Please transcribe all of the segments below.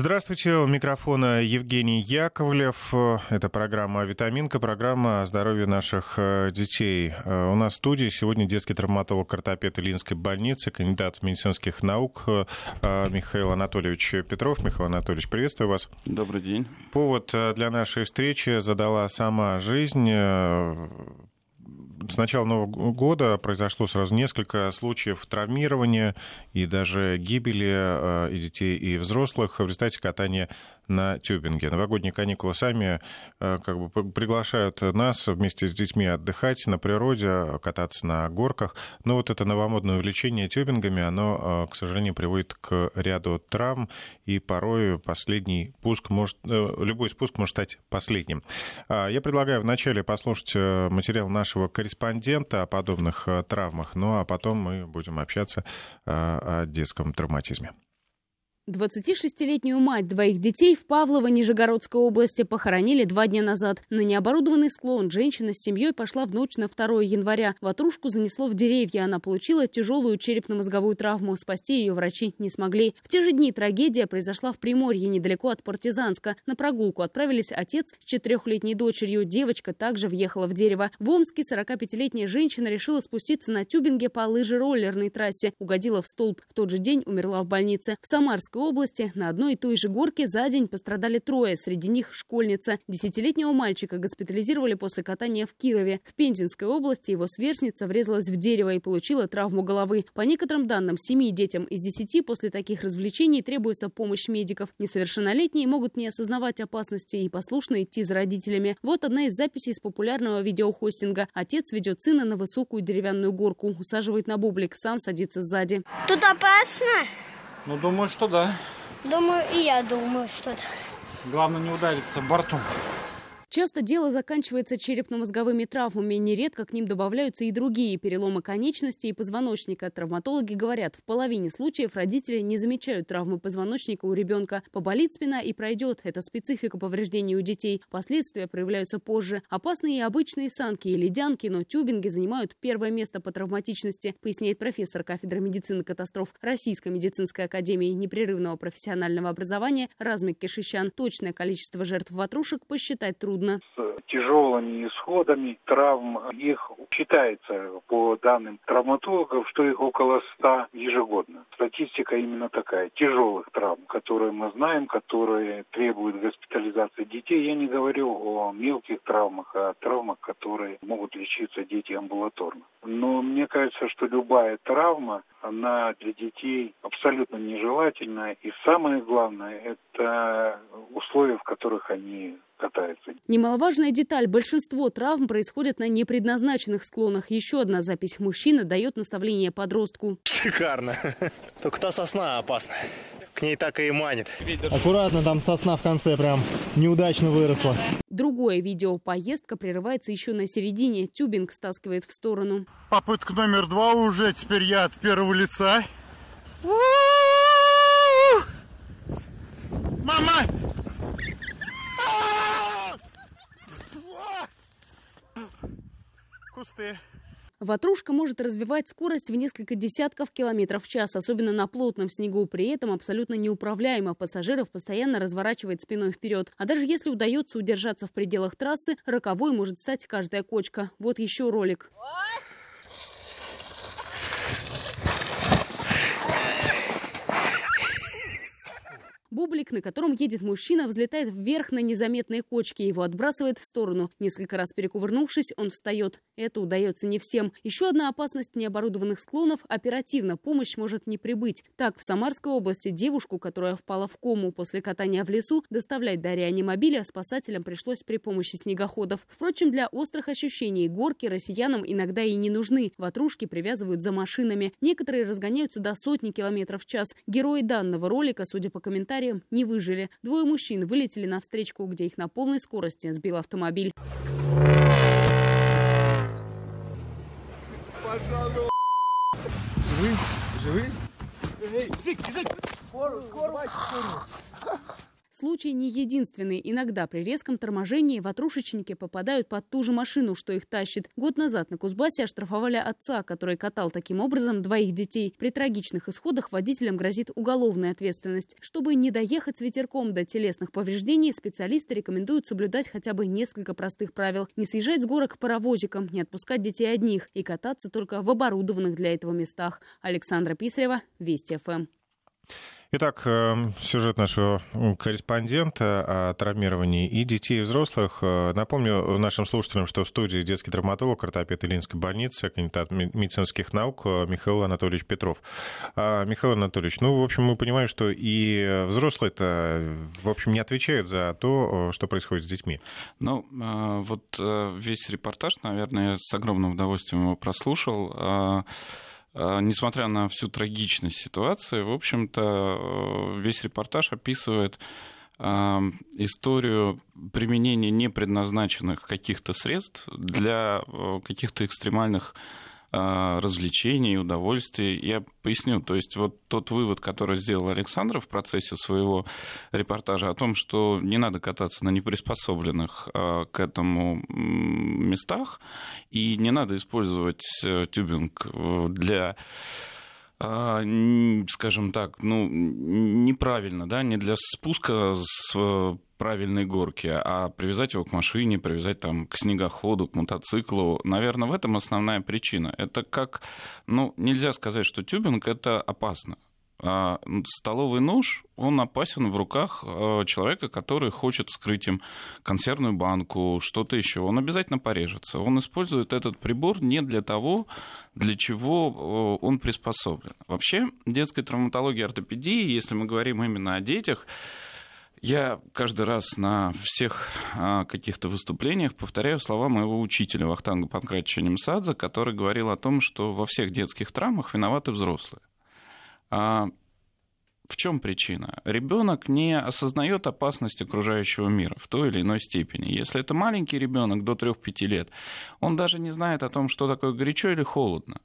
Здравствуйте, у микрофона Евгений Яковлев. Это программа «Витаминка», программа о здоровье наших э, детей. Э, у нас в студии сегодня детский травматолог-ортопед Ильинской больницы, кандидат медицинских наук э, Михаил Анатольевич Петров. Михаил Анатольевич, приветствую вас. Добрый день. Повод для нашей встречи задала сама жизнь с начала Нового года произошло сразу несколько случаев травмирования и даже гибели э, и детей, и взрослых. В результате катания на тюбинге. Новогодние каникулы сами э, как бы приглашают нас вместе с детьми отдыхать на природе, кататься на горках. Но вот это новомодное увлечение тюбингами, оно, э, к сожалению, приводит к ряду травм, и порой последний пуск может, любой спуск может стать последним. А, я предлагаю вначале послушать материал нашего корреспондента о подобных э, травмах, ну а потом мы будем общаться э, о детском травматизме. 26-летнюю мать двоих детей в Павлово Нижегородской области похоронили два дня назад. На необорудованный склон женщина с семьей пошла в ночь на 2 января. Ватрушку занесло в деревья. Она получила тяжелую черепно-мозговую травму. Спасти ее врачи не смогли. В те же дни трагедия произошла в Приморье, недалеко от Партизанска. На прогулку отправились отец с четырехлетней дочерью. Девочка также въехала в дерево. В Омске 45-летняя женщина решила спуститься на тюбинге по лыжероллерной трассе. Угодила в столб. В тот же день умерла в больнице. В Самарской Московской области на одной и той же горке за день пострадали трое, среди них школьница. Десятилетнего мальчика госпитализировали после катания в Кирове. В Пензенской области его сверстница врезалась в дерево и получила травму головы. По некоторым данным, семи детям из десяти после таких развлечений требуется помощь медиков. Несовершеннолетние могут не осознавать опасности и послушно идти за родителями. Вот одна из записей с популярного видеохостинга. Отец ведет сына на высокую деревянную горку, усаживает на бублик, сам садится сзади. Тут опасно? Ну, думаю, что да. Думаю, и я думаю, что да. Главное не удариться бортом. Часто дело заканчивается черепно-мозговыми травмами. Нередко к ним добавляются и другие переломы конечностей и позвоночника. Травматологи говорят, в половине случаев родители не замечают травмы позвоночника у ребенка. Поболит спина и пройдет. Это специфика повреждений у детей. Последствия проявляются позже. Опасные и обычные санки и ледянки, но тюбинги занимают первое место по травматичности, поясняет профессор кафедры медицины катастроф Российской медицинской академии непрерывного профессионального образования Размик Кишищан. Точное количество жертв ватрушек посчитать трудно трудно. С тяжелыми исходами травм их считается по данным травматологов, что их около 100 ежегодно. Статистика именно такая. Тяжелых травм, которые мы знаем, которые требуют госпитализации детей. Я не говорю о мелких травмах, а о травмах, которые могут лечиться дети амбулаторно. Но мне кажется, что любая травма, она для детей абсолютно нежелательна. И самое главное, это условия, в которых они катается. Немаловажная деталь. Большинство травм происходят на непредназначенных склонах. Еще одна запись. Мужчина дает наставление подростку. Шикарно. Только та сосна опасна. К ней так и манит. Аккуратно, там сосна в конце прям неудачно выросла. Другое видео. Поездка прерывается еще на середине. Тюбинг стаскивает в сторону. Попытка номер два уже. Теперь я от первого лица. Мама! Кусты. Ватрушка может развивать скорость в несколько десятков километров в час, особенно на плотном снегу. При этом абсолютно неуправляемо. Пассажиров постоянно разворачивает спиной вперед. А даже если удается удержаться в пределах трассы, роковой может стать каждая кочка. Вот еще ролик. Бублик, на котором едет мужчина, взлетает вверх на незаметные кочки. Его отбрасывает в сторону. Несколько раз перекувырнувшись, он встает. Это удается не всем. Еще одна опасность необорудованных склонов – оперативно помощь может не прибыть. Так, в Самарской области девушку, которая впала в кому после катания в лесу, доставлять до реанимобиля спасателям пришлось при помощи снегоходов. Впрочем, для острых ощущений горки россиянам иногда и не нужны. Ватрушки привязывают за машинами. Некоторые разгоняются до сотни километров в час. Герои данного ролика, судя по комментариям, аварии не выжили. Двое мужчин вылетели на встречку, где их на полной скорости сбил автомобиль. Пожалуйста. Живы? Живы? Эй, язык, язык! Скорую, скорую! Случай не единственный. Иногда при резком торможении ватрушечники попадают под ту же машину, что их тащит. Год назад на Кузбассе оштрафовали отца, который катал таким образом двоих детей. При трагичных исходах водителям грозит уголовная ответственность. Чтобы не доехать с ветерком до телесных повреждений, специалисты рекомендуют соблюдать хотя бы несколько простых правил. Не съезжать с горок паровозиком, не отпускать детей одних и кататься только в оборудованных для этого местах. Александра Писарева, Вести ФМ. Итак, эм, сюжет нашего корреспондента о травмировании и детей, и взрослых. Э, напомню нашим слушателям, что в студии детский травматолог, ортопед Ильинской больницы, кандидат медицинских наук э, Михаил Анатольевич Петров. А, Михаил Анатольевич, ну, в общем, мы понимаем, что и взрослые-то, в общем, не отвечают за то, э, что происходит с детьми. Ну, вот весь репортаж, наверное, с огромным удовольствием его прослушал. А, несмотря на всю трагичность ситуации, в общем-то, э, весь репортаж описывает а, историю применения непредназначенных каких-то средств для э, каких-то экстремальных развлечений, удовольствий. Я поясню, то есть вот тот вывод, который сделал Александр в процессе своего репортажа о том, что не надо кататься на неприспособленных а, к этому местах и не надо использовать э, тюбинг для а, скажем так, ну, неправильно, да, не для спуска с э, правильной горки, а привязать его к машине, привязать там к снегоходу, к мотоциклу. Наверное, в этом основная причина. Это как, ну, нельзя сказать, что тюбинг это опасно. А, столовый нож, он опасен в руках а, человека, который хочет скрыть им консервную банку, что-то еще. Он обязательно порежется. Он использует этот прибор не для того, для чего он приспособлен. Вообще, детская травматология ортопедии, если мы говорим именно о детях, я каждый раз на всех а, каких-то выступлениях повторяю слова моего учителя Вахтанга Панкратича Немсадзе, который говорил о том, что во всех детских травмах виноваты взрослые. А в чем причина? Ребенок не осознает опасность окружающего мира в той или иной степени. Если это маленький ребенок до 3-5 лет, он даже не знает о том, что такое горячо или холодно.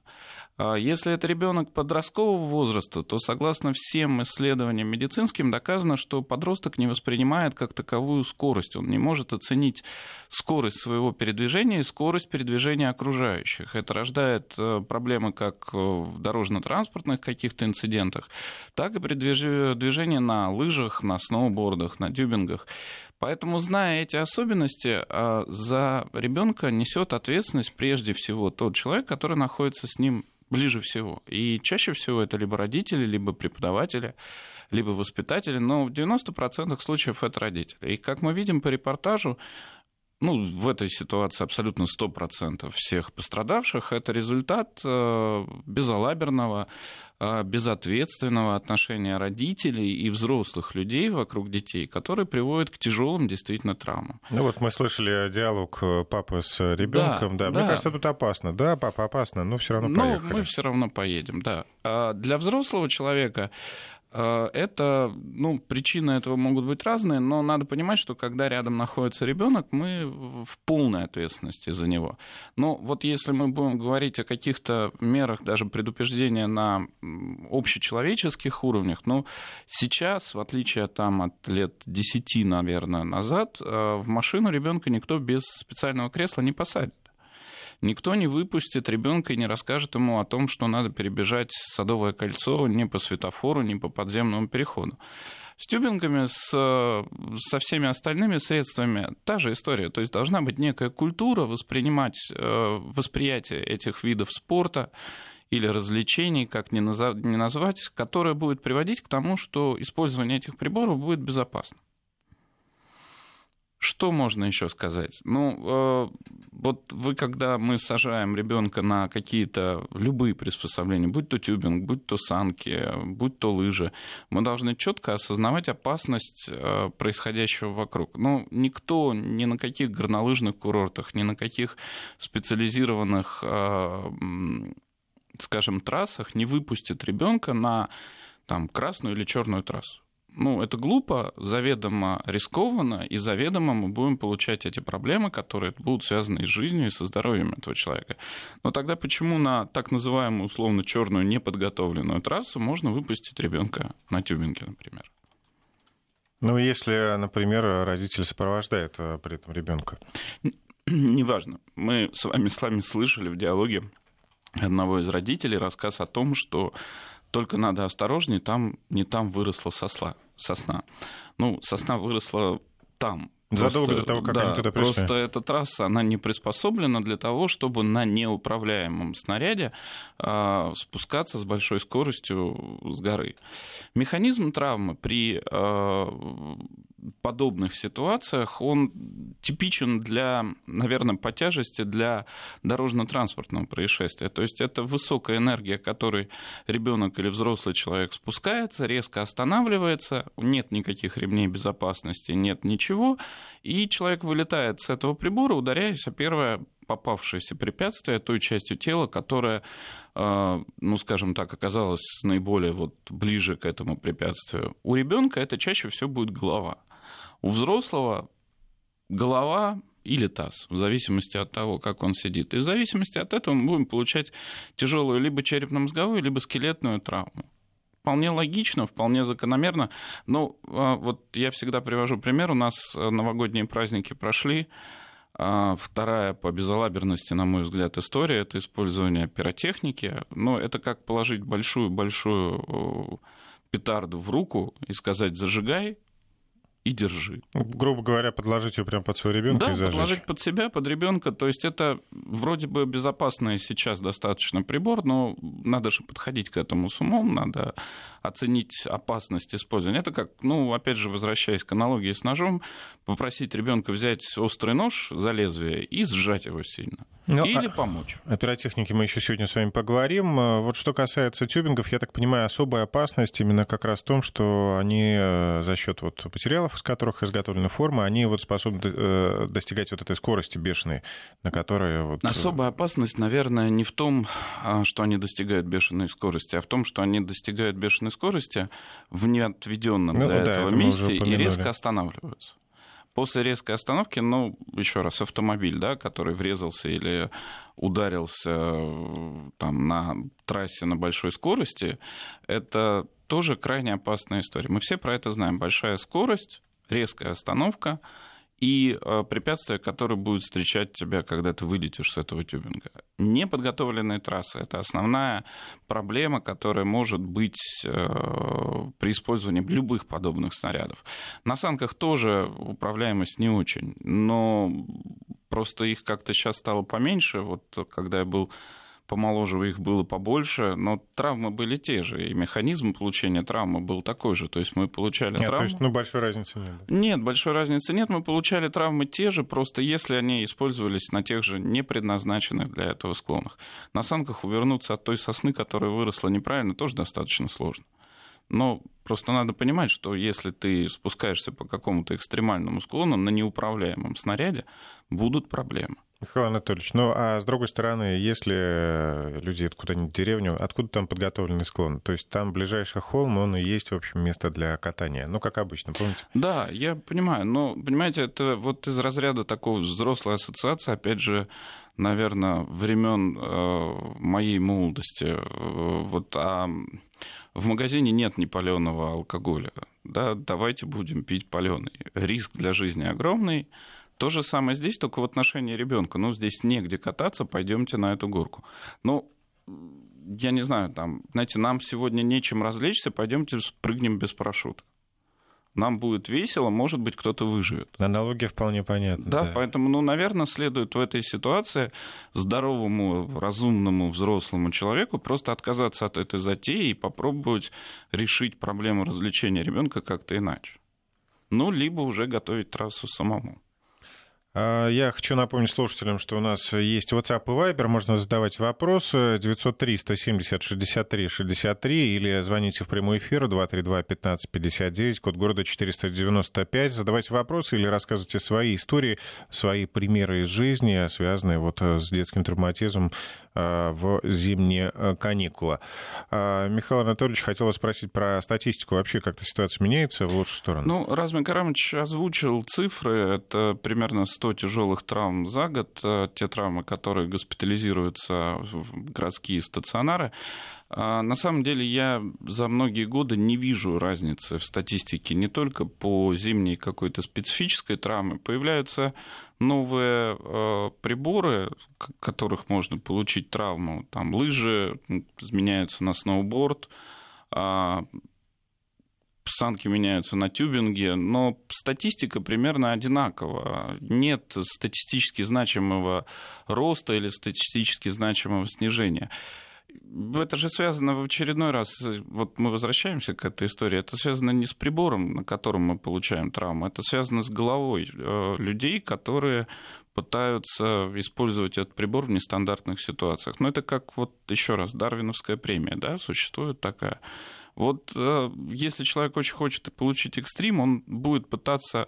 А если это ребенок подросткового возраста, то согласно всем исследованиям медицинским доказано, что подросток не воспринимает как таковую скорость. Он не может оценить скорость своего передвижения и скорость передвижения окружающих. Это рождает э, проблемы как в дорожно-транспортных каких-то инцидентах, так и при на лыжах, на сноубордах, на дюбингах. Поэтому, зная эти особенности, а, за ребенка несет ответственность прежде всего тот человек, который находится с ним ближе всего. И чаще всего это либо родители, либо преподаватели, либо воспитатели, но в 90% случаев это родители. И как мы видим по репортажу, ну, в этой ситуации абсолютно 100% всех пострадавших, это результат э, безалаберного, э, безответственного отношения родителей и взрослых людей вокруг детей, которые приводят к тяжелым действительно травмам. Ну вот мы слышали диалог э, папы с ребенком, да, да. да. Мне кажется, тут опасно. Да, папа, опасно, но все равно поехали. Ну, мы все равно поедем, да. А для взрослого человека это, ну, причины этого могут быть разные, но надо понимать, что когда рядом находится ребенок, мы в полной ответственности за него. Но вот если мы будем говорить о каких-то мерах даже предупреждения на общечеловеческих уровнях, ну, сейчас, в отличие там, от лет 10, наверное, назад, э, в машину ребенка никто без специального кресла не посадит. Никто не выпустит ребенка и не расскажет ему о том, что надо перебежать Садовое кольцо ни по светофору, ни по подземному переходу. С тюбингами, с, со всеми остальными средствами та же история. То есть должна быть некая культура воспринимать э, восприятие этих видов спорта или развлечений, как ни назвать, которая будет приводить к тому, что использование этих приборов будет безопасно. Что можно еще сказать? Ну, э, вот вы, когда мы сажаем ребенка на какие-то любые приспособления, будь то тюбинг, будь то санки, будь то лыжи, мы должны четко осознавать опасность э, происходящего вокруг. Ну, никто ни на каких горнолыжных курортах, ни на каких специализированных, э, скажем, трассах не выпустит ребенка на там, красную или черную трассу ну, это глупо, заведомо рискованно, и заведомо мы будем получать эти проблемы, которые будут связаны с жизнью и со здоровьем этого человека. Но тогда почему на так называемую условно черную неподготовленную трассу можно выпустить ребенка на тюбинге, например? Ну, если, например, родитель сопровождает э, при этом ребенка. Неважно. Мы с вами, с вами слышали в диалоге одного из родителей рассказ о том, что только надо осторожнее, там не там выросла сосла, сосна. Ну, сосна выросла там, Задолго просто, до того, как да, они туда пришли. Просто эта трасса, она не приспособлена для того, чтобы на неуправляемом снаряде э, спускаться с большой скоростью с горы. Механизм травмы при э, подобных ситуациях, он типичен для, наверное, по тяжести для дорожно-транспортного происшествия. То есть это высокая энергия, которой ребенок или взрослый человек спускается, резко останавливается, нет никаких ремней безопасности, нет ничего, и человек вылетает с этого прибора, ударяясь о первое попавшееся препятствие той частью тела, которая, э, ну, скажем так, оказалась наиболее вот ближе к этому препятствию. У ребенка это чаще всего будет голова. У взрослого голова или таз, в зависимости от того, как он сидит. И в зависимости от этого мы будем получать тяжелую либо черепно-мозговую, либо скелетную травму. Вполне логично, вполне закономерно. Но а, вот я всегда привожу пример. У нас новогодние праздники прошли. А, вторая по безалаберности, на мой взгляд, история – это использование пиротехники. Но это как положить большую-большую петарду в руку и сказать «зажигай», и держи. Грубо говоря, подложить ее прямо под своего ребенка да, и зажечь. подложить под себя, под ребенка. То есть это вроде бы безопасный сейчас достаточно прибор, но надо же подходить к этому с умом, надо оценить опасность использования. Это как, ну, опять же, возвращаясь к аналогии с ножом, попросить ребенка взять острый нож за лезвие и сжать его сильно. Ну, Или а... помочь. О пиротехнике мы еще сегодня с вами поговорим. Вот что касается тюбингов, я так понимаю, особая опасность именно как раз в том, что они э, за счет вот материалов, из которых изготовлена форма, они вот способны э, достигать вот этой скорости бешеной, на которой... Вот... Э, Особая опасность, наверное, не в том, а, что они достигают бешеной скорости, а в том, что они достигают бешеной скорости в неотведенном ну, для да, этого месте и резко останавливаются. После резкой остановки, ну, еще раз, автомобиль, да, который врезался или ударился э, там, на трассе на большой скорости, это тоже крайне опасная история. Мы все про это знаем. Большая скорость, резкая остановка – и э, препятствия, которые будут встречать тебя, когда ты вылетишь с этого тюбинга. Неподготовленные трассы – это основная проблема, которая может быть э, при использовании любых подобных снарядов. На санках тоже управляемость не очень, но просто их как-то сейчас стало поменьше. Вот когда я был помоложе их было побольше, но травмы были те же, и механизм получения травмы был такой же. То есть мы получали нет, травмы... То есть, ну, большой разницы нет. Нет, большой разницы нет. Мы получали травмы те же, просто если они использовались на тех же не предназначенных для этого склонах. На санках увернуться от той сосны, которая выросла неправильно, тоже достаточно сложно. Но просто надо понимать, что если ты спускаешься по какому-то экстремальному склону на неуправляемом снаряде, будут проблемы. Михаил Анатольевич, ну а с другой стороны, если люди куда-нибудь в деревню, откуда там подготовленный склон? То есть там ближайший холм, он и есть, в общем, место для катания. Ну, как обычно, помните? Да, я понимаю. Но, понимаете, это вот из разряда такой взрослой ассоциации, опять же, наверное, времен э, моей молодости. Э, вот, а в магазине нет непаленого алкоголя. Да, давайте будем пить паленый. Риск для жизни огромный. То же самое здесь, только в отношении ребенка. Ну, здесь негде кататься, пойдемте на эту горку. Ну, я не знаю, там, знаете, нам сегодня нечем развлечься, пойдемте спрыгнем без парашюта. Нам будет весело, может быть, кто-то выживет. Аналогия вполне понятна. Да, да, поэтому, ну, наверное, следует в этой ситуации здоровому, разумному, взрослому человеку просто отказаться от этой затеи и попробовать решить проблему развлечения ребенка как-то иначе. Ну, либо уже готовить трассу самому. А, я хочу напомнить слушателям, что у нас есть WhatsApp и Viber, можно задавать вопросы 903-170-63-63 или звоните в прямой эфир 232-1559, код города 495, задавайте вопросы или рассказывайте свои истории, свои примеры из жизни, связанные вот э, с детским травматизмом э, в зимние э, каникулы. А, Михаил Анатольевич, хотел спросить про статистику. Вообще как-то ситуация меняется в лучшую сторону? Ну, Размин Карамович озвучил цифры. Это примерно 100 100 тяжелых травм за год, э, те травмы, которые госпитализируются в городские стационары. А, на самом деле я за многие годы не вижу разницы в статистике не только по зимней какой-то специфической травме. Появляются новые э, приборы, которых можно получить травму. Там лыжи изменяются на сноуборд, а, санки меняются на тюбинге, но статистика примерно одинакова. Нет статистически значимого роста или статистически значимого снижения. Это же связано в очередной раз, вот мы возвращаемся к этой истории, это связано не с прибором, на котором мы получаем травму, это связано с головой э, людей, которые пытаются использовать этот прибор в нестандартных ситуациях. Но это как вот еще раз Дарвиновская премия, да, существует такая. Вот э, если человек очень хочет получить экстрим, он будет пытаться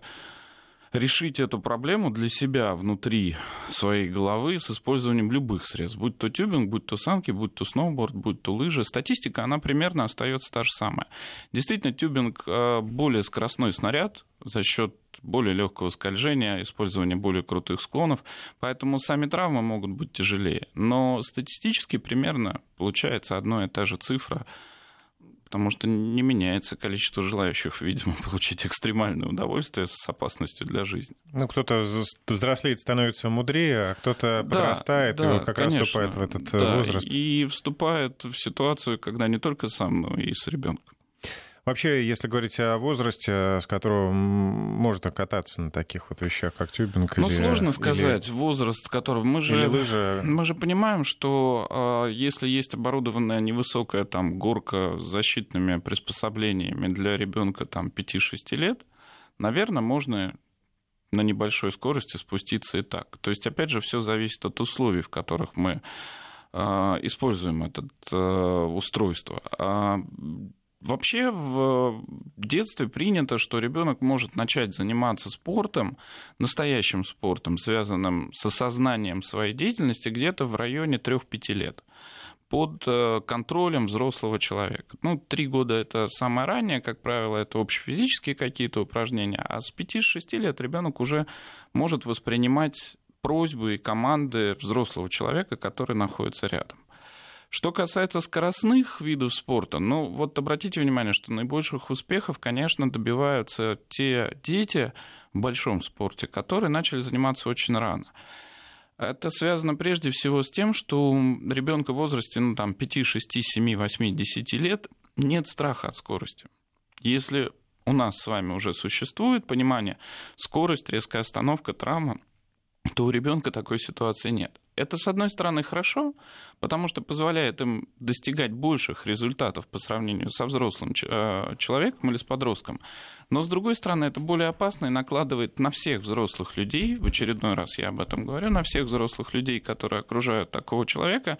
решить эту проблему для себя внутри своей головы с использованием любых средств, будь то тюбинг, будь то санки, будь то сноуборд, будь то лыжи. Статистика, она примерно остается та же самая. Действительно, тюбинг э, более скоростной снаряд за счет более легкого скольжения, использования более крутых склонов, поэтому сами травмы могут быть тяжелее. Но статистически примерно получается одна и та же цифра – потому что не меняется количество желающих, видимо, получить экстремальное удовольствие с опасностью для жизни. Ну, кто-то взрослеет, становится мудрее, а кто-то да, подрастает да, и как конечно, раз вступает в этот э, да, возраст. И вступает в ситуацию, когда не только сам, но и с ребенком. Вообще, если говорить о возрасте, с которого можно кататься на таких вот вещах, как тюбинг ну, или... сложно сказать, или... возраст которого... Мы же, или лыжи... мы же понимаем, что э, если есть оборудованная невысокая там горка с защитными приспособлениями для ребенка там 5-6 лет, наверное, можно на небольшой скорости спуститься и так. То есть, опять же, все зависит от условий, в которых мы э, используем это э, устройство. Вообще в детстве принято, что ребенок может начать заниматься спортом, настоящим спортом, связанным с осознанием своей деятельности, где-то в районе 3-5 лет под э, контролем взрослого человека. Ну, три года это самое раннее, как правило, это общефизические какие-то упражнения, а с 5-6 лет ребенок уже может воспринимать просьбы и команды взрослого человека, который находится рядом. Что касается скоростных видов спорта, ну вот обратите внимание, что наибольших успехов, конечно, добиваются те дети в большом спорте, которые начали заниматься очень рано. Это связано прежде всего с тем, что у ребенка в возрасте ну, там, 5, 6, 7, 8, 10 лет нет страха от скорости. Если у нас с вами уже существует понимание скорость, резкая остановка, травма, то у ребенка такой ситуации нет. Это, с одной стороны, хорошо, потому что позволяет им достигать больших результатов по сравнению со взрослым э, человеком или с подростком. Но, с другой стороны, это более опасно и накладывает на всех взрослых людей, в очередной раз я об этом говорю, на всех взрослых людей, которые окружают такого человека,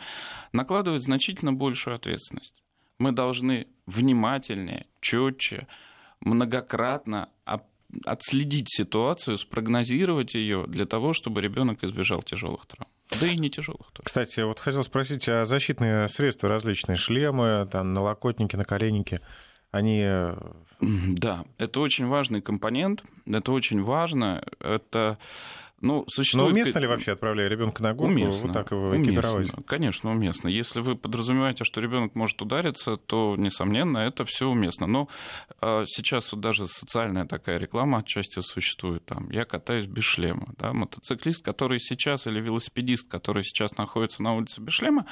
накладывает значительно большую ответственность. Мы должны внимательнее, четче, многократно отследить ситуацию, спрогнозировать ее для того, чтобы ребенок избежал тяжелых травм. Да и не тяжелых тоже. Кстати, вот хотел спросить, а защитные средства различные, шлемы, там, налокотники, наколенники, они... Э, да, это очень важный компонент, это очень важно, это ну, существует... Но уместно ли вообще, отправляя ребенка на горку, уместно, вот так его экипировать? Уместно, конечно, уместно. Если вы подразумеваете, что ребенок может удариться, то, несомненно, это все уместно. Но а, сейчас вот даже социальная такая реклама отчасти существует. Там, я катаюсь без шлема. Да? Мотоциклист, который сейчас, или велосипедист, который сейчас находится на улице без шлема,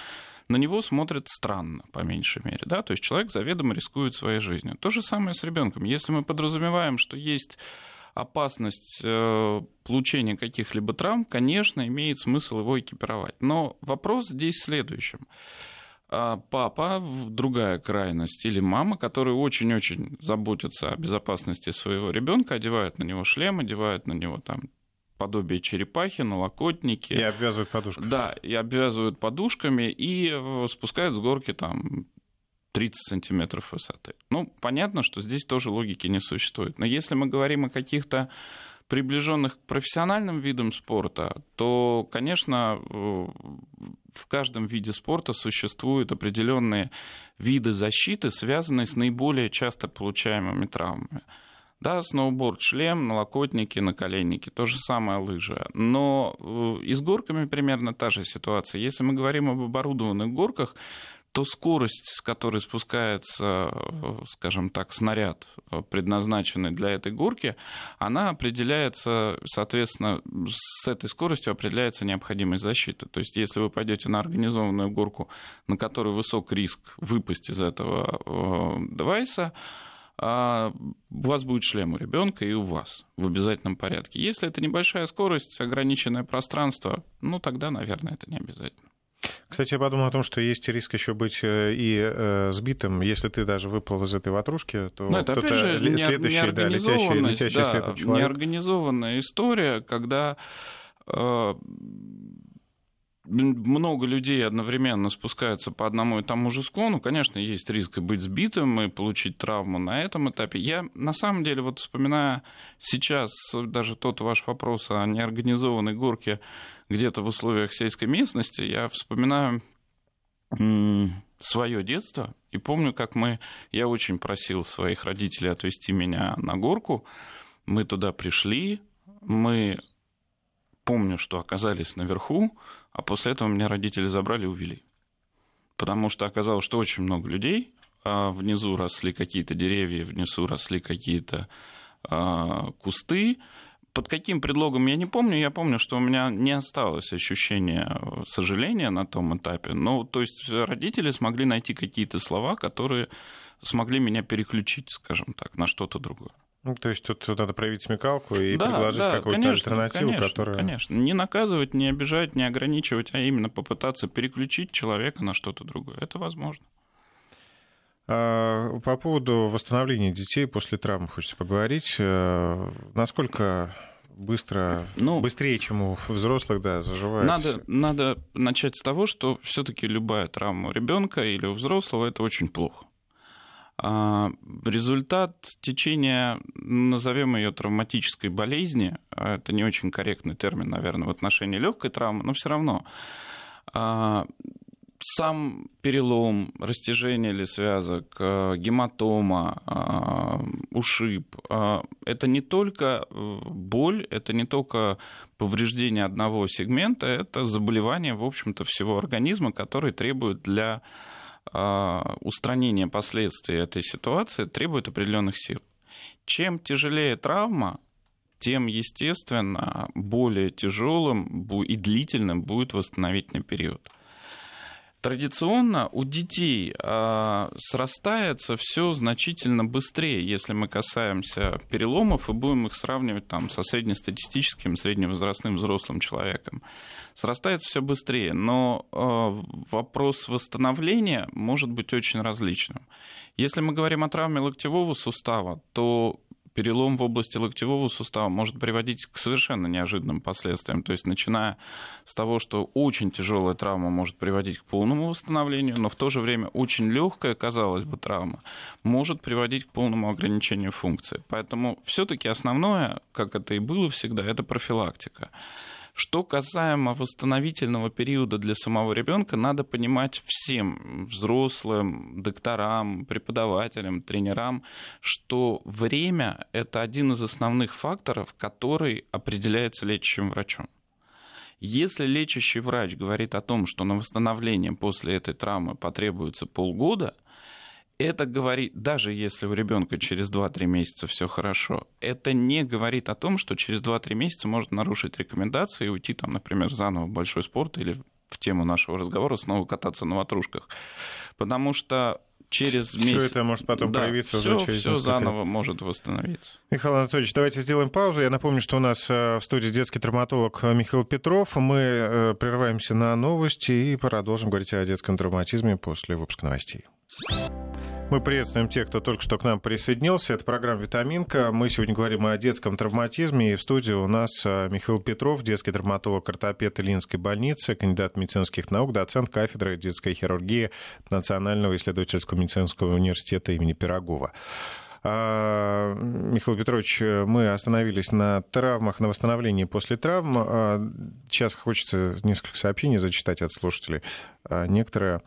на него смотрят странно, по меньшей мере. Да? То есть человек заведомо рискует своей жизнью. То же самое с ребенком. Если мы подразумеваем, что есть опасность э, получения каких-либо травм, конечно, имеет смысл его экипировать. Но вопрос здесь в следующем. А папа, другая крайность, или мама, которые очень-очень заботятся о безопасности своего ребенка, одевают на него шлем, одевают на него там подобие черепахи, налокотники. И обвязывают подушками. Да, и обвязывают подушками и э, спускают с горки там 30 сантиметров высоты. Ну, понятно, что здесь тоже логики не существует. Но если мы говорим о каких-то приближенных к профессиональным видам спорта, то, конечно, в каждом виде спорта существуют определенные виды защиты, связанные с наиболее часто получаемыми травмами. Да, сноуборд, шлем, налокотники, наколенники, то же самое лыжи. Но э, и с горками примерно та же ситуация. Если мы говорим об оборудованных горках, то скорость, с которой спускается, э, скажем так, снаряд, э, предназначенный для этой горки, она определяется, соответственно, с этой скоростью определяется необходимость защиты. То есть, если вы пойдете на организованную горку, на которой высок риск выпасть из этого э, девайса, а, у вас будет шлем у ребенка и у вас в обязательном порядке. Если это небольшая скорость, ограниченное пространство, ну тогда, наверное, это не обязательно. Кстати, я подумал о том, что есть риск еще быть э, и э, сбитым. Если ты даже выплыл из этой ватрушки, то Но это, опять же, не, следующий, да, летящий, летящий да, след человек. Неорганизованная история, когда э, много людей одновременно спускаются по одному и тому же склону, конечно, есть риск быть сбитым и получить травму на этом этапе. Я, на самом деле, вот вспоминая сейчас даже тот ваш вопрос о неорганизованной горке где-то в условиях сельской местности, я вспоминаю свое детство и помню, как мы, я очень просил своих родителей отвезти меня на горку, мы туда пришли, мы помню, что оказались наверху, а после этого меня родители забрали и увели. Потому что оказалось, что очень много людей, а внизу росли какие-то деревья, внизу росли какие-то а, кусты. Под каким предлогом я не помню. Я помню, что у меня не осталось ощущения сожаления на том этапе. Но, то есть, родители смогли найти какие-то слова, которые смогли меня переключить, скажем так, на что-то другое. Ну, то есть тут надо проявить смекалку и да, предложить да, какую-то конечно, альтернативу, конечно, которая... Конечно, не наказывать, не обижать, не ограничивать, а именно попытаться переключить человека на что-то другое. Это возможно. А, по поводу восстановления детей после травм хочется поговорить. Э, насколько быстро, ну, быстрее, чем у взрослых, да, заживает. Надо, надо начать с того, что все-таки любая травма у ребенка или у взрослого это очень плохо. А, результат течения, назовем ее травматической болезни, а, это не очень корректный термин, наверное, в отношении легкой травмы, но все равно. А, сам перелом, растяжение или связок, гематома, ушиб – это не только э, боль, это не только повреждение одного сегмента, это заболевание, в общем-то, всего организма, который требует для устранение последствий этой ситуации требует определенных сил. Чем тяжелее травма, тем, естественно, более тяжелым и длительным будет восстановительный период. Традиционно у детей э, срастается все значительно быстрее, если мы касаемся переломов и будем их сравнивать там, со среднестатистическим, средневозрастным взрослым человеком. Срастается все быстрее, но э, вопрос восстановления может быть очень различным. Если мы говорим о травме локтевого сустава, то перелом в области локтевого сустава может приводить к совершенно неожиданным последствиям. То есть, начиная с того, что очень тяжелая травма может приводить к полному восстановлению, но в то же время очень легкая, казалось бы, травма может приводить к полному ограничению функции. Поэтому все-таки основное, как это и было всегда, это профилактика. Что касаемо восстановительного периода для самого ребенка, надо понимать всем взрослым, докторам, преподавателям, тренерам, что время – это один из основных факторов, который определяется лечащим врачом. Если лечащий врач говорит о том, что на восстановление после этой травмы потребуется полгода, это говорит, даже если у ребенка через 2-3 месяца все хорошо, это не говорит о том, что через 2-3 месяца может нарушить рекомендации и уйти, там, например, заново в большой спорт или в тему нашего разговора снова кататься на ватрушках. Потому что через месяц... Все это может потом да, проявиться все, уже через все заново лет. может восстановиться. Михаил Анатольевич, давайте сделаем паузу. Я напомню, что у нас э, в студии детский травматолог Михаил Петров. Мы э, прерываемся на новости и продолжим говорить о детском травматизме после выпуска новостей. Мы приветствуем тех, кто только что к нам присоединился. Это программа «Витаминка». Мы сегодня говорим о детском травматизме. И в студии у нас а, Михаил Петров, детский травматолог, ортопед Ильинской больницы, кандидат медицинских наук, доцент кафедры детской хирургии Национального исследовательского медицинского университета имени Пирогова. А, Михаил Петрович, мы остановились на травмах, на восстановлении после травм. А, сейчас хочется несколько сообщений зачитать от слушателей. Некоторые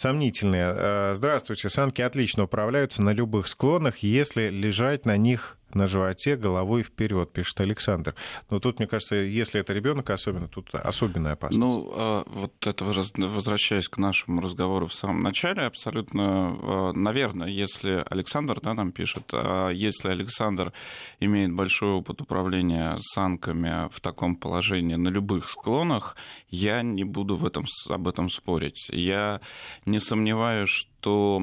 сомнительные. Э, здравствуйте. Санки отлично управляются на любых склонах, если лежать на них на животе головой вперед, пишет Александр. Но тут, мне кажется, если это ребенок особенно, тут особенная опасность. Ну, а, вот это возвращаясь к нашему разговору в самом начале, абсолютно, а, наверное, если Александр да, нам пишет, а если Александр имеет большой опыт управления санками в таком положении на любых склонах, я не буду в этом, об этом спорить. Я не сомневаюсь, что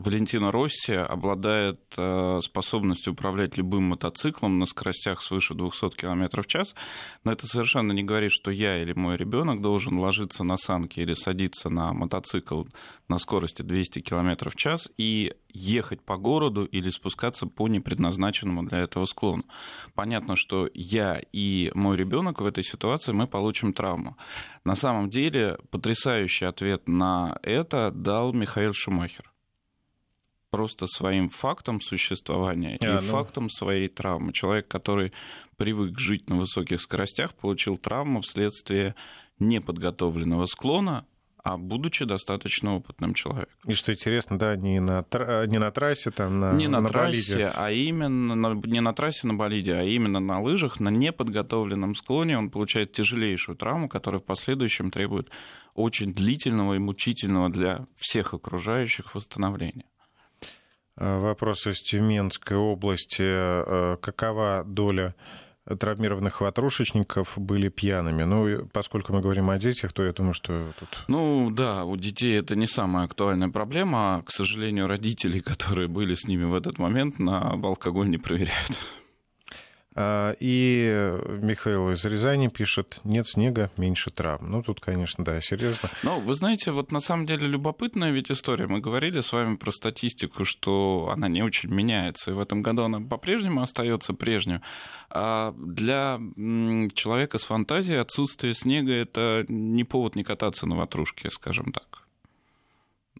Валентина Росси обладает э, способностью управлять любым мотоциклом на скоростях свыше 200 км в час, но это совершенно не говорит, что я или мой ребенок должен ложиться на санки или садиться на мотоцикл на скорости 200 км в час и ехать по городу или спускаться по непредназначенному для этого склону. Понятно, что я и мой ребенок в этой ситуации мы получим травму. На самом деле потрясающий ответ на это дал Михаил Шумахер просто своим фактом существования а, и ну... фактом своей травмы. Человек, который привык жить на высоких скоростях, получил травму вследствие неподготовленного склона, а будучи достаточно опытным человеком. И что интересно, да, не на, не на трассе, там, на, не на, на трассе, болиде. а именно на, не на трассе на болиде, а именно на лыжах, на неподготовленном склоне он получает тяжелейшую травму, которая в последующем требует очень длительного и мучительного для всех окружающих восстановления. Э, вопрос из Тюменской области. Э, какова доля травмированных ватрушечников были пьяными. Ну, поскольку мы говорим о детях, то я думаю, что тут... Ну, да, у детей это не самая актуальная проблема. К сожалению, родители, которые были с ними в этот момент, на алкоголь не проверяют. А, и Михаил из Рязани пишет, нет снега, меньше травм. Ну, тут, конечно, да, серьезно. Ну, вы знаете, вот на самом деле любопытная ведь история. Мы говорили с вами про статистику, что она не очень меняется, и в этом году она по-прежнему остается прежней. А для человека с фантазией отсутствие снега – это не повод не кататься на ватрушке, скажем так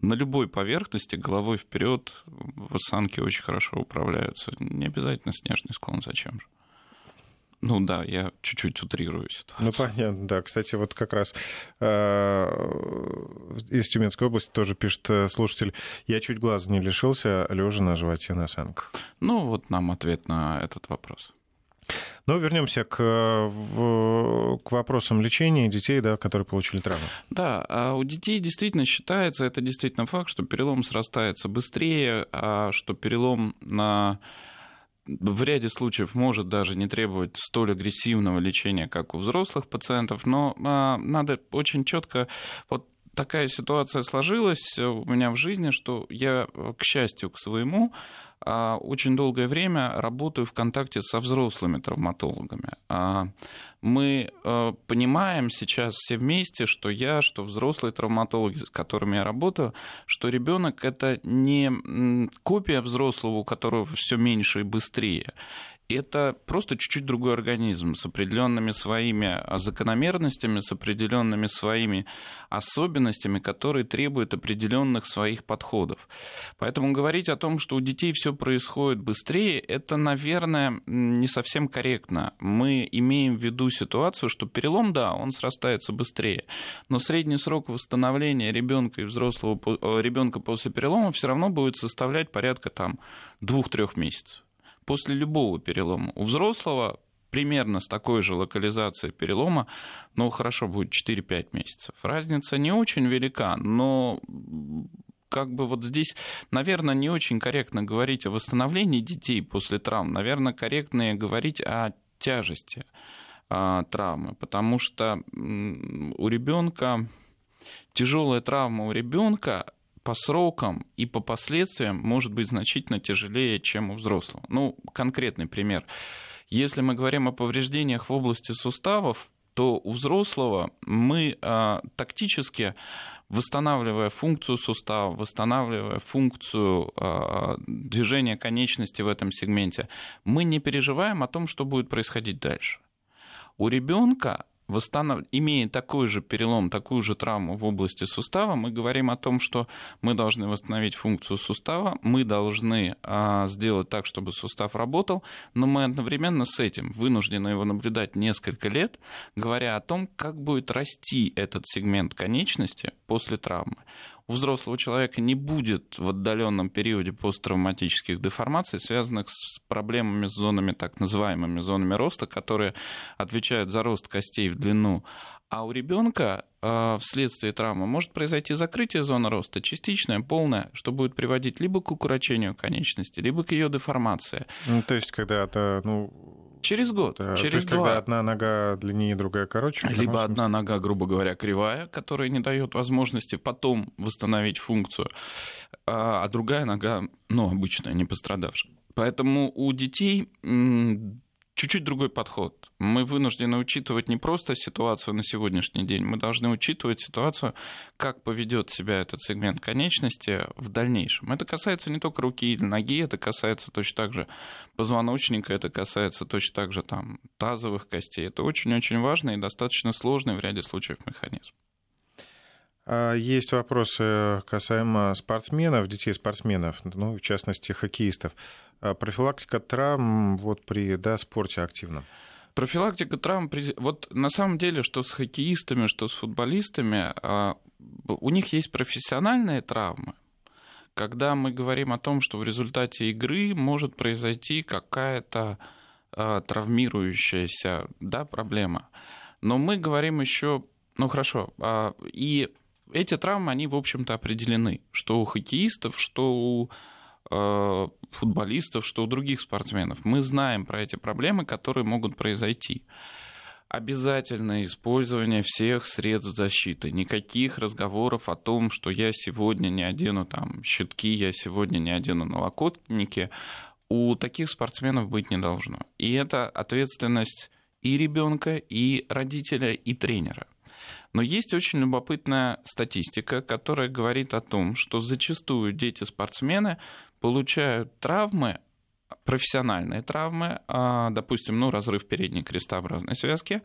на любой поверхности головой вперед в осанке очень хорошо управляются. Не обязательно снежный склон, зачем же? Ну да, я чуть-чуть утрирую ситуацию. Ну понятно, да. Кстати, вот как раз э, из Тюменской области тоже пишет э, слушатель, я чуть глаза не лишился, лежа на животе на санках. Ну вот нам ответ на этот вопрос. Но вернемся к, в, к вопросам лечения детей, да, которые получили травму. Да, а у детей действительно считается, это действительно факт, что перелом срастается быстрее, а что перелом на в ряде случаев может даже не требовать столь агрессивного лечения, как у взрослых пациентов, но а, надо очень четко вот такая ситуация сложилась у меня в жизни, что я, к счастью, к своему, очень долгое время работаю в контакте со взрослыми травматологами. А, мы э, понимаем сейчас все вместе, что я, что взрослые травматологи, с которыми я работаю, что ребенок это не копия взрослого, у которого все меньше и быстрее это просто чуть-чуть другой организм с определенными своими закономерностями, с определенными своими особенностями, которые требуют определенных своих подходов. Поэтому говорить о том, что у детей все происходит быстрее, это, наверное, не совсем корректно. Мы имеем в виду ситуацию, что перелом, да, он срастается быстрее, но средний срок восстановления ребенка и взрослого э, ребенка после перелома все равно будет составлять порядка там двух-трех месяцев после любого перелома. У взрослого примерно с такой же локализацией перелома, ну, хорошо, будет 4-5 месяцев. Разница не очень велика, но как бы вот здесь, наверное, не очень корректно говорить о восстановлении детей после травм. Наверное, корректнее говорить о тяжести а, травмы, потому что у ребенка тяжелая травма у ребенка по срокам и по последствиям может быть значительно тяжелее, чем у взрослого. Ну, конкретный пример. Если мы говорим о повреждениях в области суставов, то у взрослого мы а, тактически, восстанавливая функцию сустава, восстанавливая функцию а, движения конечности в этом сегменте, мы не переживаем о том, что будет происходить дальше. У ребенка восстанов... имея такой же перелом, такую же травму в области сустава, мы говорим о том, что мы должны восстановить функцию сустава, мы должны а, сделать так, чтобы сустав работал, но мы одновременно с этим вынуждены его наблюдать несколько лет, говоря о том, как будет расти этот сегмент конечности после травмы. У взрослого человека не будет в отдаленном периоде посттравматических деформаций, связанных с проблемами с зонами, так называемыми зонами роста, которые отвечают за рост костей в длину. А у ребенка э, вследствие травмы может произойти закрытие зоны роста, частичное, полное, что будет приводить либо к укорочению конечности, либо к ее деформации. Ну, то есть, когда это, ну, Через год, да, через то есть, два. когда одна нога длиннее, другая короче. Либо одна нога, грубо говоря, кривая, которая не дает возможности потом восстановить функцию, а другая нога, ну, обычная, не пострадавшая. Поэтому у детей чуть-чуть другой подход. Мы вынуждены учитывать не просто ситуацию на сегодняшний день, мы должны учитывать ситуацию, как поведет себя этот сегмент конечности в дальнейшем. Это касается не только руки или ноги, это касается точно так же позвоночника, это касается точно так же там, тазовых костей. Это очень-очень важный и достаточно сложный в ряде случаев механизм. А есть вопросы касаемо спортсменов, детей-спортсменов, ну, в частности, хоккеистов. А профилактика травм вот при да, спорте активном? Профилактика травм, вот на самом деле, что с хоккеистами, что с футболистами, а, у них есть профессиональные травмы, когда мы говорим о том, что в результате игры может произойти какая-то травмирующаяся да, проблема. Но мы говорим еще, ну хорошо, и эти травмы, они, в общем-то, определены, что у хоккеистов, что у Э, футболистов, что у других спортсменов. Мы знаем про эти проблемы, которые могут произойти. Обязательное использование всех средств защиты. Никаких разговоров о том, что я сегодня не одену там щитки, я сегодня не одену налокотники. У таких спортсменов быть не должно. И это ответственность и ребенка, и родителя, и тренера. Но есть очень любопытная статистика, которая говорит о том, что зачастую дети-спортсмены получают травмы, профессиональные травмы, а, допустим, ну, разрыв передней крестообразной связки,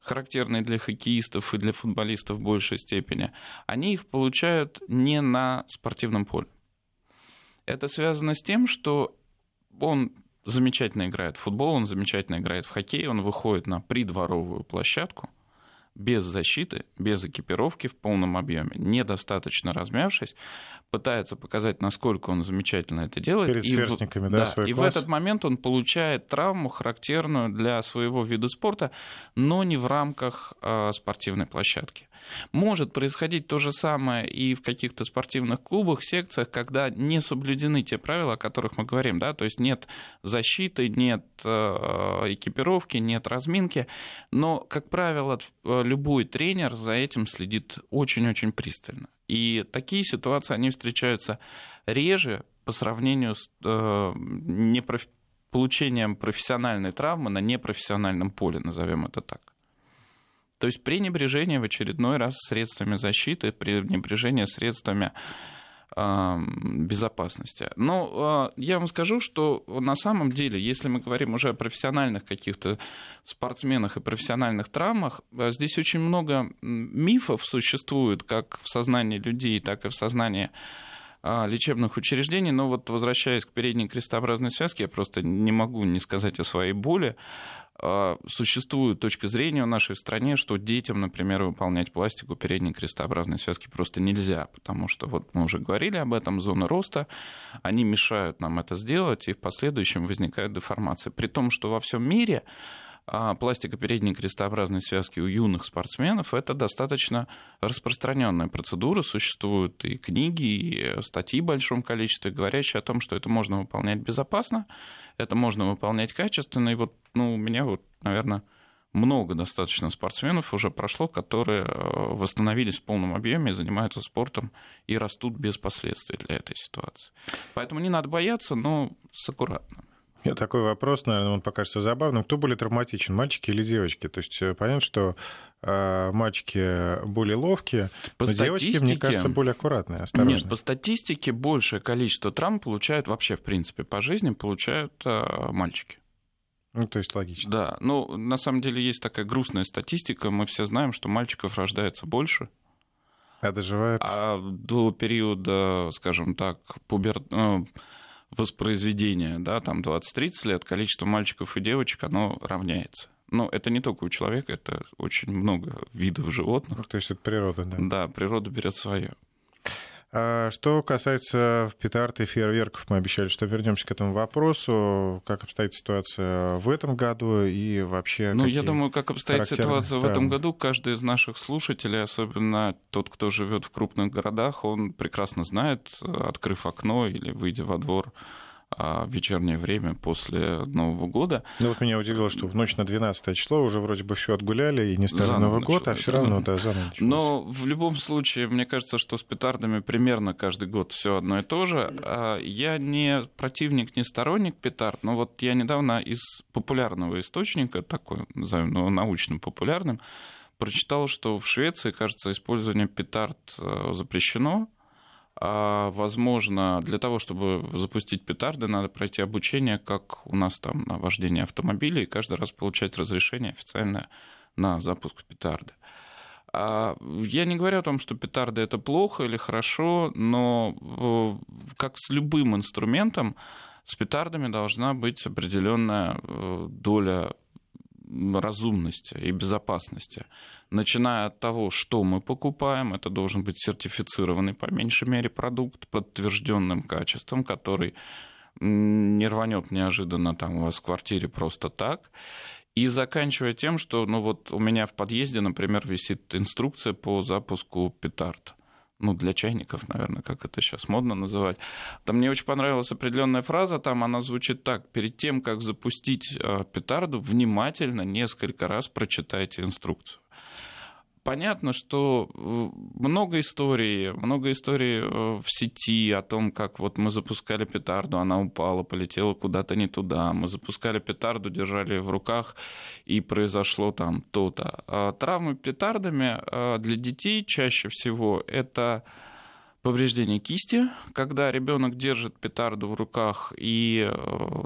характерные для хоккеистов и для футболистов в большей степени, они их получают не на спортивном поле. Это связано с тем, что он замечательно играет в футбол, он замечательно играет в хоккей, он выходит на придворовую площадку – без защиты, без экипировки в полном объеме, недостаточно размявшись, пытается показать, насколько он замечательно это делает. Перед сверстниками, и, да, да свой И класс. в этот момент он получает травму, характерную для своего вида спорта, но не в рамках э, спортивной площадки. Может происходить то же самое и в каких-то спортивных клубах, секциях, когда не соблюдены те правила, о которых мы говорим, да, то есть нет защиты, нет э, экипировки, нет разминки, но, как правило, э, любой тренер за этим следит очень-очень пристально. И такие ситуации, они встречаются реже по сравнению с э, непроф... получением профессиональной травмы на непрофессиональном поле, назовем это так. То есть пренебрежение в очередной раз средствами защиты, пренебрежение средствами безопасности. Но а, я вам скажу, что на самом деле, если мы говорим уже о профессиональных каких-то спортсменах и профессиональных травмах, а, здесь очень много мифов существует как в сознании людей, так и в сознании а, лечебных учреждений. Но вот возвращаясь к передней крестообразной связке, я просто не могу не сказать о своей боли. А, существует точка зрения в нашей стране, что детям, например, выполнять пластику передней крестообразной связки просто нельзя, потому что вот мы уже говорили об этом, зоны роста, они мешают нам это сделать, и в последующем возникают деформации. При том, что во всем мире а пластика передней крестообразной связки у юных спортсменов это достаточно распространенная процедура. Существуют и книги, и статьи в большом количестве, говорящие о том, что это можно выполнять безопасно, это можно выполнять качественно. И вот ну, у меня вот, наверное, много достаточно спортсменов уже прошло, которые э, восстановились в полном объеме, занимаются спортом и растут без последствий для этой ситуации. Поэтому не надо бояться, но с аккуратно. Нет, такой вопрос, наверное, он покажется забавным. Кто более травматичен, мальчики или девочки? То есть э, понятно, что э, мальчики более ловкие, по но девочки, мне кажется, более аккуратные, осторожные. Нет, по статистике большее количество травм получают вообще, в принципе, по жизни получают э, мальчики. Ну, то есть логично. Да, ну, на самом деле есть такая грустная статистика. Мы все знаем, что мальчиков рождается больше. А доживают? А до периода, скажем так, пубер воспроизведения, да, там 20-30 лет, количество мальчиков и девочек, оно равняется. Но это не только у человека, это очень много видов животных. То есть это природа, да? Да, природа берет свое. А что касается петард и фейерверков, мы обещали, что вернемся к этому вопросу. Как обстоит ситуация в этом году и вообще... Ну, я думаю, как обстоит ситуация в этом году, каждый из наших слушателей, особенно тот, кто живет в крупных городах, он прекрасно знает, открыв окно или выйдя во двор, а, вечернее время после Нового года. Ну вот меня удивило, что в ночь на 12 число уже вроде бы все отгуляли, и не Старый Новый год, а все равно, да, заново началось. Но в любом случае, мне кажется, что с петардами примерно каждый год все одно и то же. А я не противник, не сторонник петард, но вот я недавно из популярного источника, такой, назовем его научно-популярным, прочитал, что в Швеции, кажется, использование петард э, запрещено, возможно, для того, чтобы запустить петарды, надо пройти обучение, как у нас там на вождение автомобиля, и каждый раз получать разрешение официальное на запуск петарды. А, я не говорю о том, что петарды это плохо или хорошо, но э, как с любым инструментом, с петардами должна быть определенная э, доля разумности и безопасности. Начиная от того, что мы покупаем, это должен быть сертифицированный, по меньшей мере, продукт подтвержденным качеством, который не рванет неожиданно там у вас в квартире просто так. И заканчивая тем, что ну вот у меня в подъезде, например, висит инструкция по запуску петард ну, для чайников, наверное, как это сейчас модно называть. Там мне очень понравилась определенная фраза, там она звучит так. Перед тем, как запустить э, петарду, внимательно несколько раз прочитайте инструкцию понятно, что э, много историй, много историй э, в сети о том, как вот мы запускали петарду, она упала, полетела куда-то не туда. Мы запускали петарду, держали в руках, и произошло там то-то. А травмы петардами э, для детей чаще всего это повреждение кисти, когда ребенок держит петарду в руках и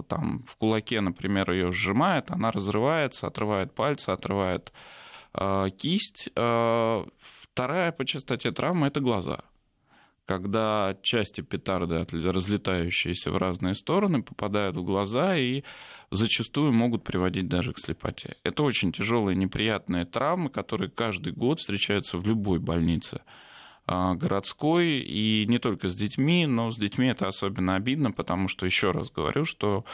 там в кулаке, например, ее сжимает, она разрывается, отрывает пальцы, отрывает кисть. А, вторая по частоте травмы – это глаза. Когда части петарды, разлетающиеся в разные стороны, попадают в глаза и зачастую могут приводить даже к слепоте. Это очень тяжелые, неприятные травмы, которые каждый год встречаются в любой больнице а, городской, и не только с детьми, но с детьми это особенно обидно, потому что, еще раз говорю, что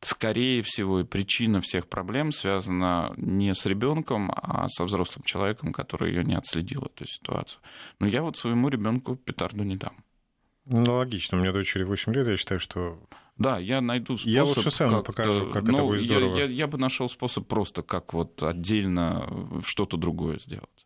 скорее всего, и причина всех проблем связана не с ребенком, а со взрослым человеком, который ее не отследил, эту ситуацию. Но я вот своему ребенку петарду не дам. Ну, логично. У меня дочери 8 лет, я считаю, что... Да, я найду способ... Я лучше сам покажу, как это будет здорово. Я, я, я бы нашел способ просто как вот отдельно что-то другое сделать.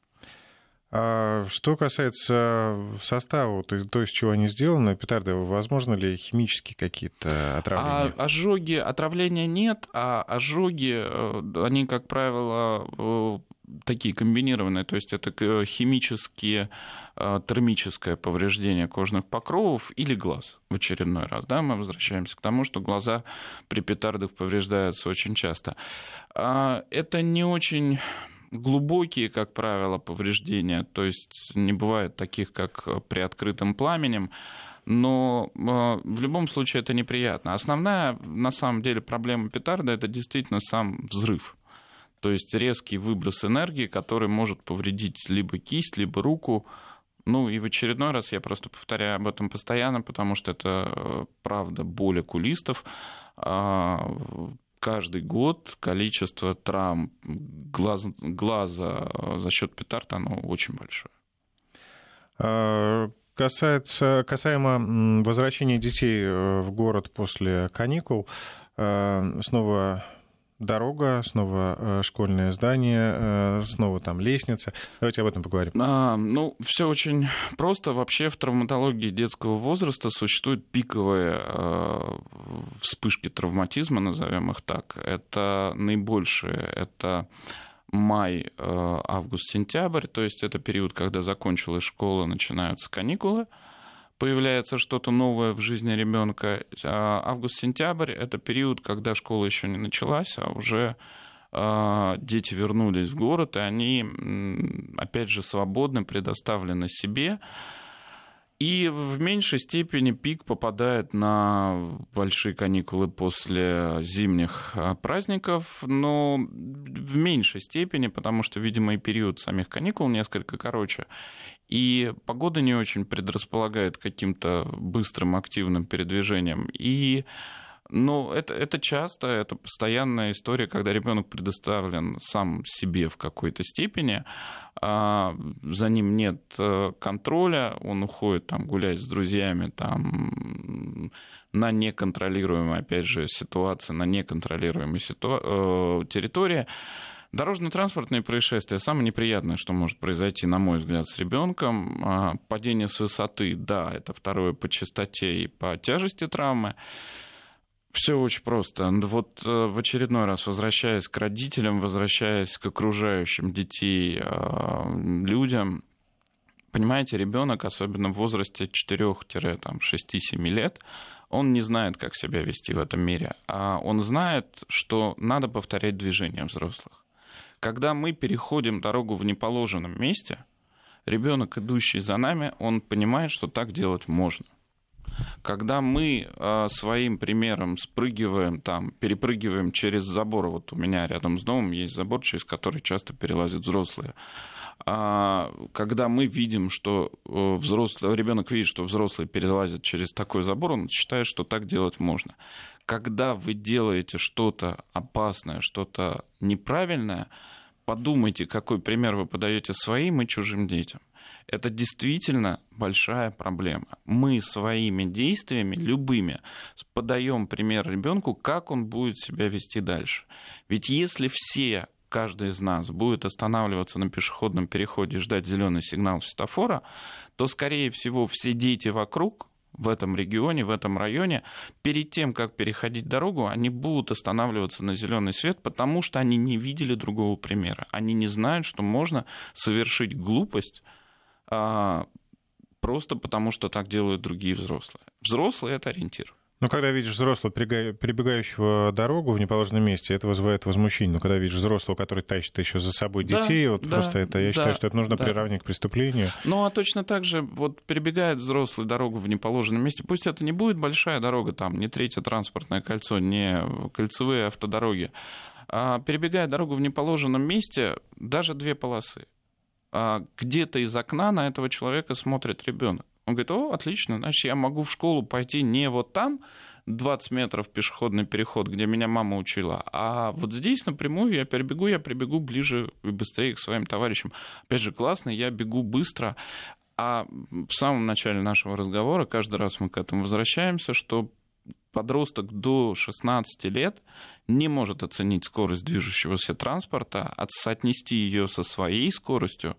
А что касается состава, то, то из чего они сделаны, петарды, возможно ли химические какие-то отравления? А, ожоги, отравления нет, а ожоги, э, они, как правило, э, такие комбинированные, то есть это химические, э, термическое повреждение кожных покровов или глаз в очередной раз. Да, мы возвращаемся к тому, что глаза при петардах повреждаются очень часто. А, это не очень глубокие, как правило, повреждения, то есть не бывает таких, как при открытом пламенем, но а, в любом случае это неприятно. Основная, на самом деле, проблема петарда – это действительно сам взрыв. То есть резкий выброс энергии, который может повредить либо кисть, либо руку. Ну и в очередной раз я просто повторяю об этом постоянно, потому что это э, правда боль окулистов а, каждый год количество травм глаз, глаза за счет петард, оно очень большое. А, касается, касаемо возвращения детей э, в город после каникул, э, снова дорога, снова э, школьное здание, э, снова там лестница. Давайте об этом поговорим. А, ну, все очень просто. Вообще в травматологии детского возраста существуют пиковые э, вспышки травматизма, назовем их так. Это наибольшие. Это май, август, сентябрь, то есть это период, когда закончилась школа, начинаются каникулы появляется что-то новое в жизни ребенка. А август-сентябрь это период, когда школа еще не началась, а уже а, дети вернулись в город, и они, опять же, свободны, предоставлены себе. И в меньшей степени пик попадает на большие каникулы после зимних а, праздников, но в меньшей степени, потому что, видимо, и период самих каникул несколько короче. И погода не очень предрасполагает каким-то быстрым активным передвижением. И ну, это, это часто, это постоянная история, когда ребенок предоставлен сам себе в какой-то степени, а за ним нет э, контроля, он уходит там гулять с друзьями там на неконтролируемой, опять же, ситуации, на неконтролируемой ситу... Э, территории. Дорожно-транспортные происшествия самое неприятное, что может произойти, на мой взгляд, с ребенком. А, падение с высоты, да, это второе по частоте и по тяжести травмы. Все очень просто. Вот э, в очередной раз, возвращаясь к родителям, возвращаясь к окружающим детей э, людям, понимаете, ребенок, особенно в возрасте 4-6-7 лет, он не знает, как себя вести в этом мире, а он знает, что надо повторять движения взрослых. Когда мы переходим дорогу в неположенном месте, ребенок, идущий за нами, он понимает, что так делать можно когда мы э, своим примером спрыгиваем, там, перепрыгиваем через забор, вот у меня рядом с домом есть забор, через который часто перелазят взрослые, а, когда мы видим, что э, взрослый, ребенок видит, что взрослый перелазит через такой забор, он считает, что так делать можно. Когда вы делаете что-то опасное, что-то неправильное, подумайте, какой пример вы подаете своим и чужим детям это действительно большая проблема. Мы своими действиями, любыми, подаем пример ребенку, как он будет себя вести дальше. Ведь если все каждый из нас будет останавливаться на пешеходном переходе и ждать зеленый сигнал светофора, то, скорее всего, все дети вокруг в этом регионе, в этом районе, перед тем, как переходить дорогу, они будут останавливаться на зеленый свет, потому что они не видели другого примера. Они не знают, что можно совершить глупость, а, просто потому, что так делают другие взрослые. Взрослые — это ориентир. Ну, когда видишь взрослого, перебегающего дорогу в неположенном месте, это вызывает возмущение. Но когда видишь взрослого, который тащит еще за собой детей, да, вот да, просто это, я да, считаю, что это нужно да. приравнять к преступлению. Ну, а точно так же, вот перебегает взрослый дорогу в неположенном месте, пусть это не будет большая дорога, там, не третье транспортное кольцо, не кольцевые автодороги, а перебегая дорогу в неположенном месте, даже две полосы. А где-то из окна на этого человека смотрит ребенок. Он говорит, о, отлично, значит, я могу в школу пойти не вот там, 20 метров пешеходный переход, где меня мама учила, а вот здесь напрямую я перебегу, я прибегу ближе и быстрее к своим товарищам. Опять же, классно, я бегу быстро, а в самом начале нашего разговора, каждый раз мы к этому возвращаемся, что подросток до 16 лет не может оценить скорость движущегося транспорта, соотнести ее со своей скоростью,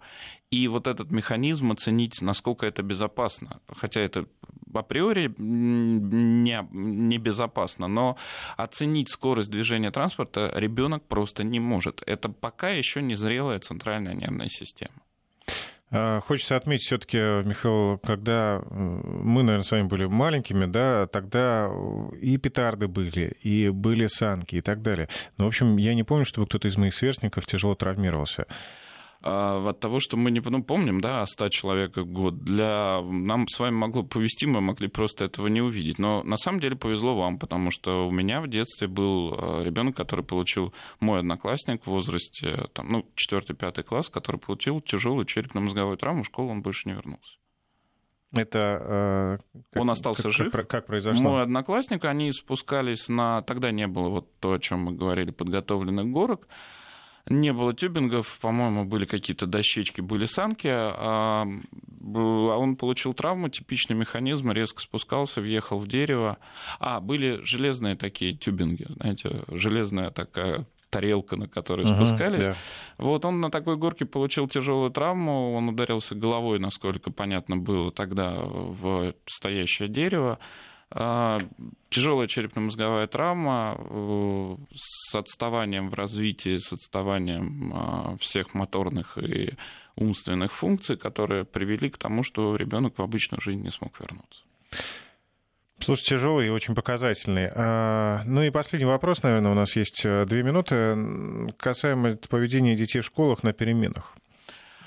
и вот этот механизм оценить, насколько это безопасно. Хотя это априори не, не безопасно, но оценить скорость движения транспорта ребенок просто не может. Это пока еще не зрелая центральная нервная система. А, хочется отметить все-таки, Михаил, когда э, мы, наверное, с вами были маленькими, да, тогда и петарды были, и были санки и так далее. Но, в общем, я не помню, чтобы кто-то из моих сверстников тяжело травмировался. А, от того, что мы не ну, помним, да, о 100 человеках в год. Для... Нам с вами могло повезти, мы могли просто этого не увидеть. Но на самом деле повезло вам, потому что у меня в детстве был а, ребенок, который получил мой одноклассник в возрасте, там, ну, 4-5 класс, который получил тяжелую черепно-мозговую травму, в школу он больше не вернулся. Это э, как, он остался как, жив. Как, как произошло? Мой одноклассник, они спускались на... Тогда не было вот то, о чем мы говорили, подготовленных горок не было тюбингов, по-моему, были какие-то дощечки, были санки, а, а он получил травму, типичный механизм, резко спускался, въехал в дерево. А, были железные такие тюбинги, знаете, железная такая тарелка, на которой uh-huh, спускались. Yeah. Вот он на такой горке получил тяжелую травму, он ударился головой, насколько понятно было тогда, в стоящее дерево. А, тяжелая черепно-мозговая травма э, с отставанием в развитии, с отставанием а, всех моторных и умственных функций, которые привели к тому, что ребенок в обычную жизнь не смог вернуться. Слушай, тяжелый и очень показательный. А, ну и последний вопрос, наверное, у нас есть э, две минуты, касаемо поведения детей в школах на переменах.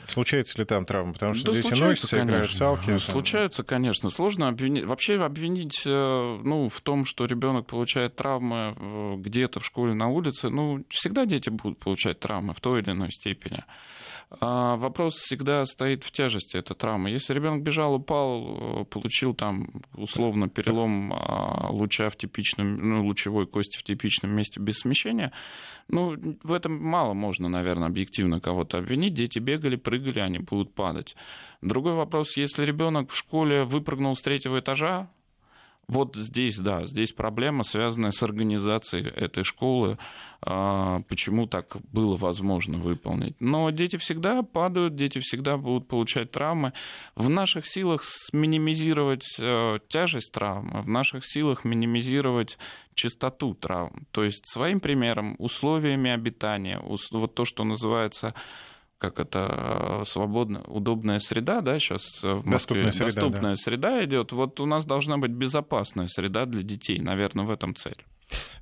Случается ли там травма? Потому что да дети носятся, играют в салки. Ну, случаются, конечно. Сложно обвинить. Вообще обвинить э, ну, в том, что ребенок получает травмы э, где-то в школе, на улице, ну, всегда дети будут получать травмы в той или иной степени. А вопрос всегда стоит в тяжести этой травмы. Если ребенок бежал, упал, э, получил там условно перелом а, луча в типичном, ну, лучевой кости в типичном месте без смещения, ну, в этом мало можно, наверное, объективно кого-то обвинить. Дети бегали, прыгали, они будут падать. Другой вопрос, если ребенок в школе выпрыгнул с третьего этажа, вот здесь, да, здесь проблема, связанная с организацией этой школы, а, почему так было возможно выполнить. Но дети всегда падают, дети всегда будут получать травмы. В наших силах минимизировать э, тяжесть травмы, в наших силах минимизировать частоту травм. То есть своим примером, условиями обитания, вот то, что называется как это э, свободная, удобная среда, да, сейчас в Москве доступная среда, доступная да. среда идет. Вот у нас должна быть безопасная среда для детей, наверное, в этом цель.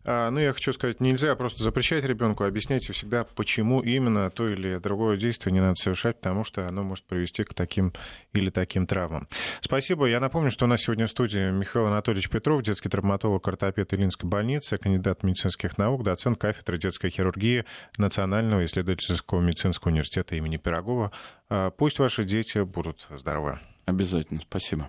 А, ну, я хочу сказать, нельзя просто запрещать ребенку, объясняйте всегда, почему именно то или другое действие не надо совершать, потому что оно может привести к таким или таким травмам. Спасибо. Я напомню, что у нас сегодня в студии Михаил Анатольевич Петров, детский травматолог, ортопед Илинской больницы, кандидат медицинских наук, доцент кафедры детской хирургии Национального исследовательского медицинского университета имени Пирогова. А, пусть ваши дети будут здоровы. Обязательно. Спасибо.